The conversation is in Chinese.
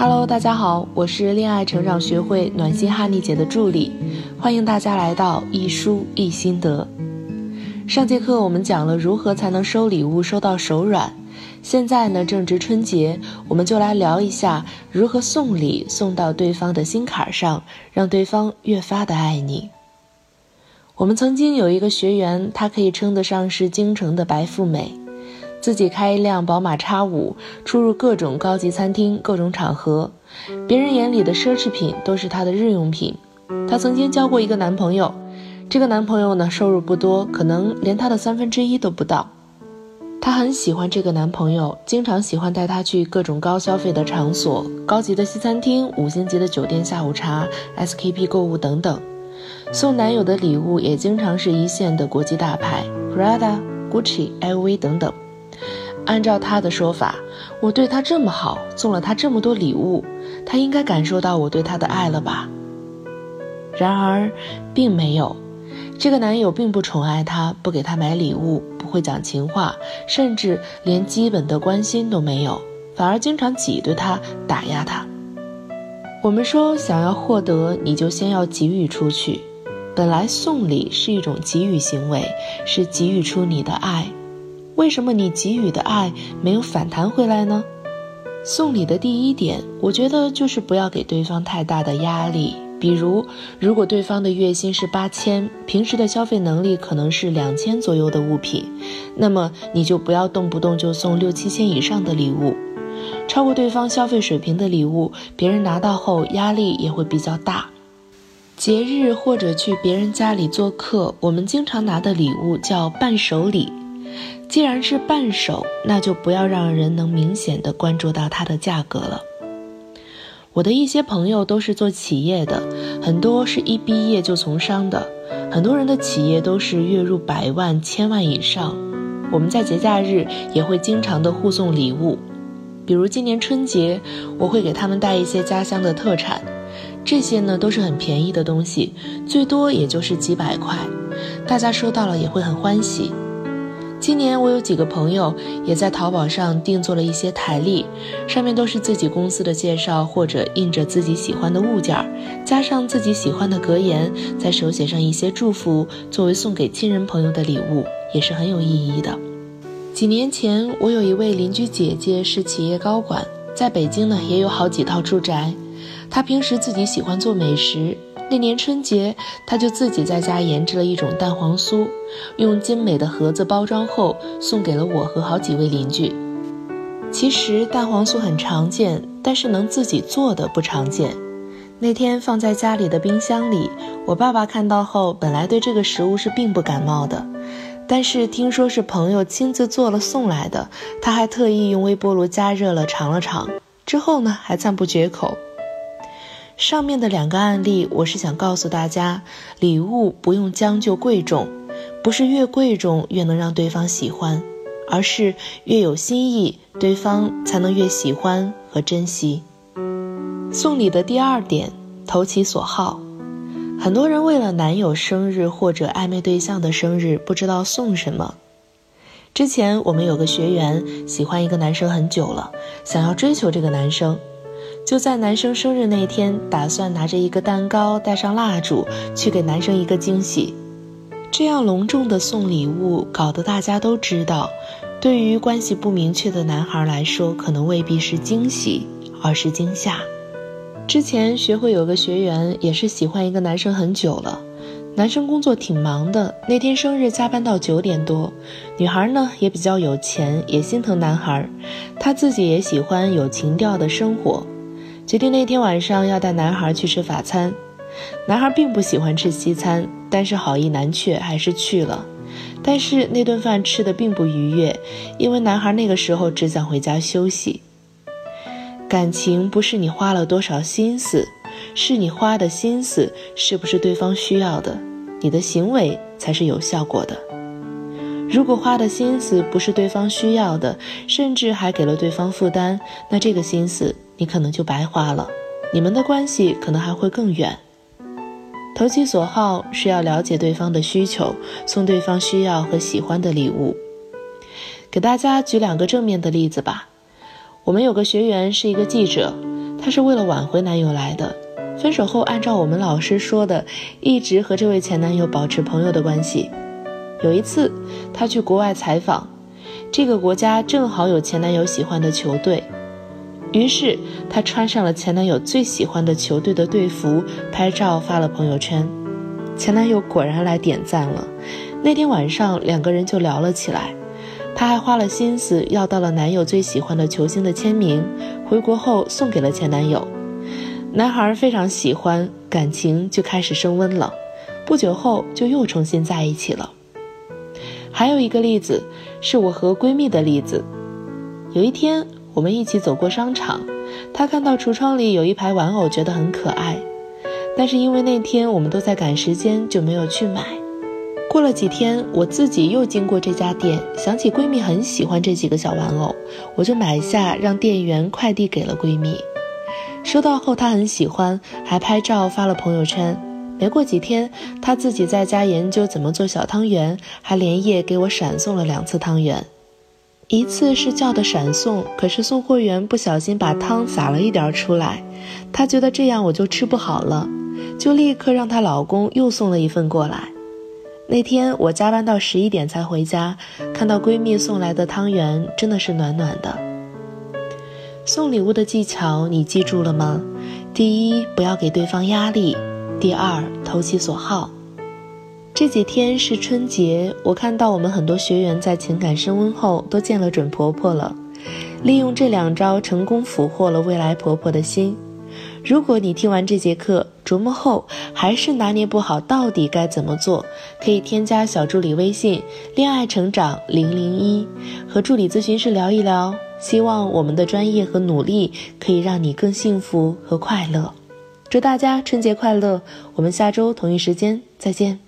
Hello，大家好，我是恋爱成长学会暖心哈尼姐的助理，欢迎大家来到一书一心得。上节课我们讲了如何才能收礼物收到手软，现在呢正值春节，我们就来聊一下如何送礼送到对方的心坎上，让对方越发的爱你。我们曾经有一个学员，她可以称得上是京城的白富美。自己开一辆宝马 X 五，出入各种高级餐厅、各种场合，别人眼里的奢侈品都是她的日用品。她曾经交过一个男朋友，这个男朋友呢收入不多，可能连她的三分之一都不到。她很喜欢这个男朋友，经常喜欢带他去各种高消费的场所、高级的西餐厅、五星级的酒店下午茶、SKP 购物等等。送男友的礼物也经常是一线的国际大牌，Prada、Gucci、LV 等等。按照他的说法，我对他这么好，送了他这么多礼物，他应该感受到我对他的爱了吧？然而，并没有。这个男友并不宠爱她，不给她买礼物，不会讲情话，甚至连基本的关心都没有，反而经常挤兑她，打压她。我们说，想要获得，你就先要给予出去。本来送礼是一种给予行为，是给予出你的爱。为什么你给予的爱没有反弹回来呢？送礼的第一点，我觉得就是不要给对方太大的压力。比如，如果对方的月薪是八千，平时的消费能力可能是两千左右的物品，那么你就不要动不动就送六七千以上的礼物。超过对方消费水平的礼物，别人拿到后压力也会比较大。节日或者去别人家里做客，我们经常拿的礼物叫伴手礼。既然是伴手，那就不要让人能明显的关注到它的价格了。我的一些朋友都是做企业的，很多是一毕业就从商的，很多人的企业都是月入百万、千万以上。我们在节假日也会经常的互送礼物，比如今年春节，我会给他们带一些家乡的特产，这些呢都是很便宜的东西，最多也就是几百块，大家收到了也会很欢喜。今年我有几个朋友也在淘宝上定做了一些台历，上面都是自己公司的介绍或者印着自己喜欢的物件，加上自己喜欢的格言，再手写上一些祝福，作为送给亲人朋友的礼物，也是很有意义的。几年前，我有一位邻居姐姐是企业高管，在北京呢也有好几套住宅，她平时自己喜欢做美食。那年春节，他就自己在家研制了一种蛋黄酥，用精美的盒子包装后送给了我和好几位邻居。其实蛋黄酥很常见，但是能自己做的不常见。那天放在家里的冰箱里，我爸爸看到后，本来对这个食物是并不感冒的，但是听说是朋友亲自做了送来的，他还特意用微波炉加热了尝了尝，之后呢还赞不绝口。上面的两个案例，我是想告诉大家，礼物不用将就贵重，不是越贵重越能让对方喜欢，而是越有心意，对方才能越喜欢和珍惜。送礼的第二点，投其所好。很多人为了男友生日或者暧昧对象的生日，不知道送什么。之前我们有个学员喜欢一个男生很久了，想要追求这个男生。就在男生生日那天，打算拿着一个蛋糕，带上蜡烛，去给男生一个惊喜。这样隆重的送礼物，搞得大家都知道，对于关系不明确的男孩来说，可能未必是惊喜，而是惊吓。之前学会有个学员也是喜欢一个男生很久了，男生工作挺忙的，那天生日加班到九点多。女孩呢也比较有钱，也心疼男孩，她自己也喜欢有情调的生活。决定那天晚上要带男孩去吃法餐，男孩并不喜欢吃西餐，但是好意难却，还是去了。但是那顿饭吃的并不愉悦，因为男孩那个时候只想回家休息。感情不是你花了多少心思，是你花的心思是不是对方需要的，你的行为才是有效果的。如果花的心思不是对方需要的，甚至还给了对方负担，那这个心思。你可能就白花了，你们的关系可能还会更远。投其所好是要了解对方的需求，送对方需要和喜欢的礼物。给大家举两个正面的例子吧。我们有个学员是一个记者，她是为了挽回男友来的。分手后，按照我们老师说的，一直和这位前男友保持朋友的关系。有一次，她去国外采访，这个国家正好有前男友喜欢的球队，于是她穿上了前男友最喜欢的球队的队服，拍照发了朋友圈。前男友果然来点赞了。那天晚上，两个人就聊了起来。她还花了心思要到了男友最喜欢的球星的签名，回国后送给了前男友。男孩非常喜欢，感情就开始升温了。不久后就又重新在一起了。还有一个例子是我和闺蜜的例子。有一天我们一起走过商场，她看到橱窗里有一排玩偶，觉得很可爱，但是因为那天我们都在赶时间，就没有去买。过了几天，我自己又经过这家店，想起闺蜜很喜欢这几个小玩偶，我就买下，让店员快递给了闺蜜。收到后，她很喜欢，还拍照发了朋友圈。没过几天，她自己在家研究怎么做小汤圆，还连夜给我闪送了两次汤圆。一次是叫的闪送，可是送货员不小心把汤洒了一点出来，她觉得这样我就吃不好了，就立刻让她老公又送了一份过来。那天我加班到十一点才回家，看到闺蜜送来的汤圆，真的是暖暖的。送礼物的技巧你记住了吗？第一，不要给对方压力；第二，投其所好。这几天是春节，我看到我们很多学员在情感升温后都见了准婆婆了，利用这两招成功俘获了未来婆婆的心。如果你听完这节课琢磨后还是拿捏不好到底该怎么做，可以添加小助理微信“恋爱成长零零一”，和助理咨询师聊一聊。希望我们的专业和努力可以让你更幸福和快乐。祝大家春节快乐！我们下周同一时间再见。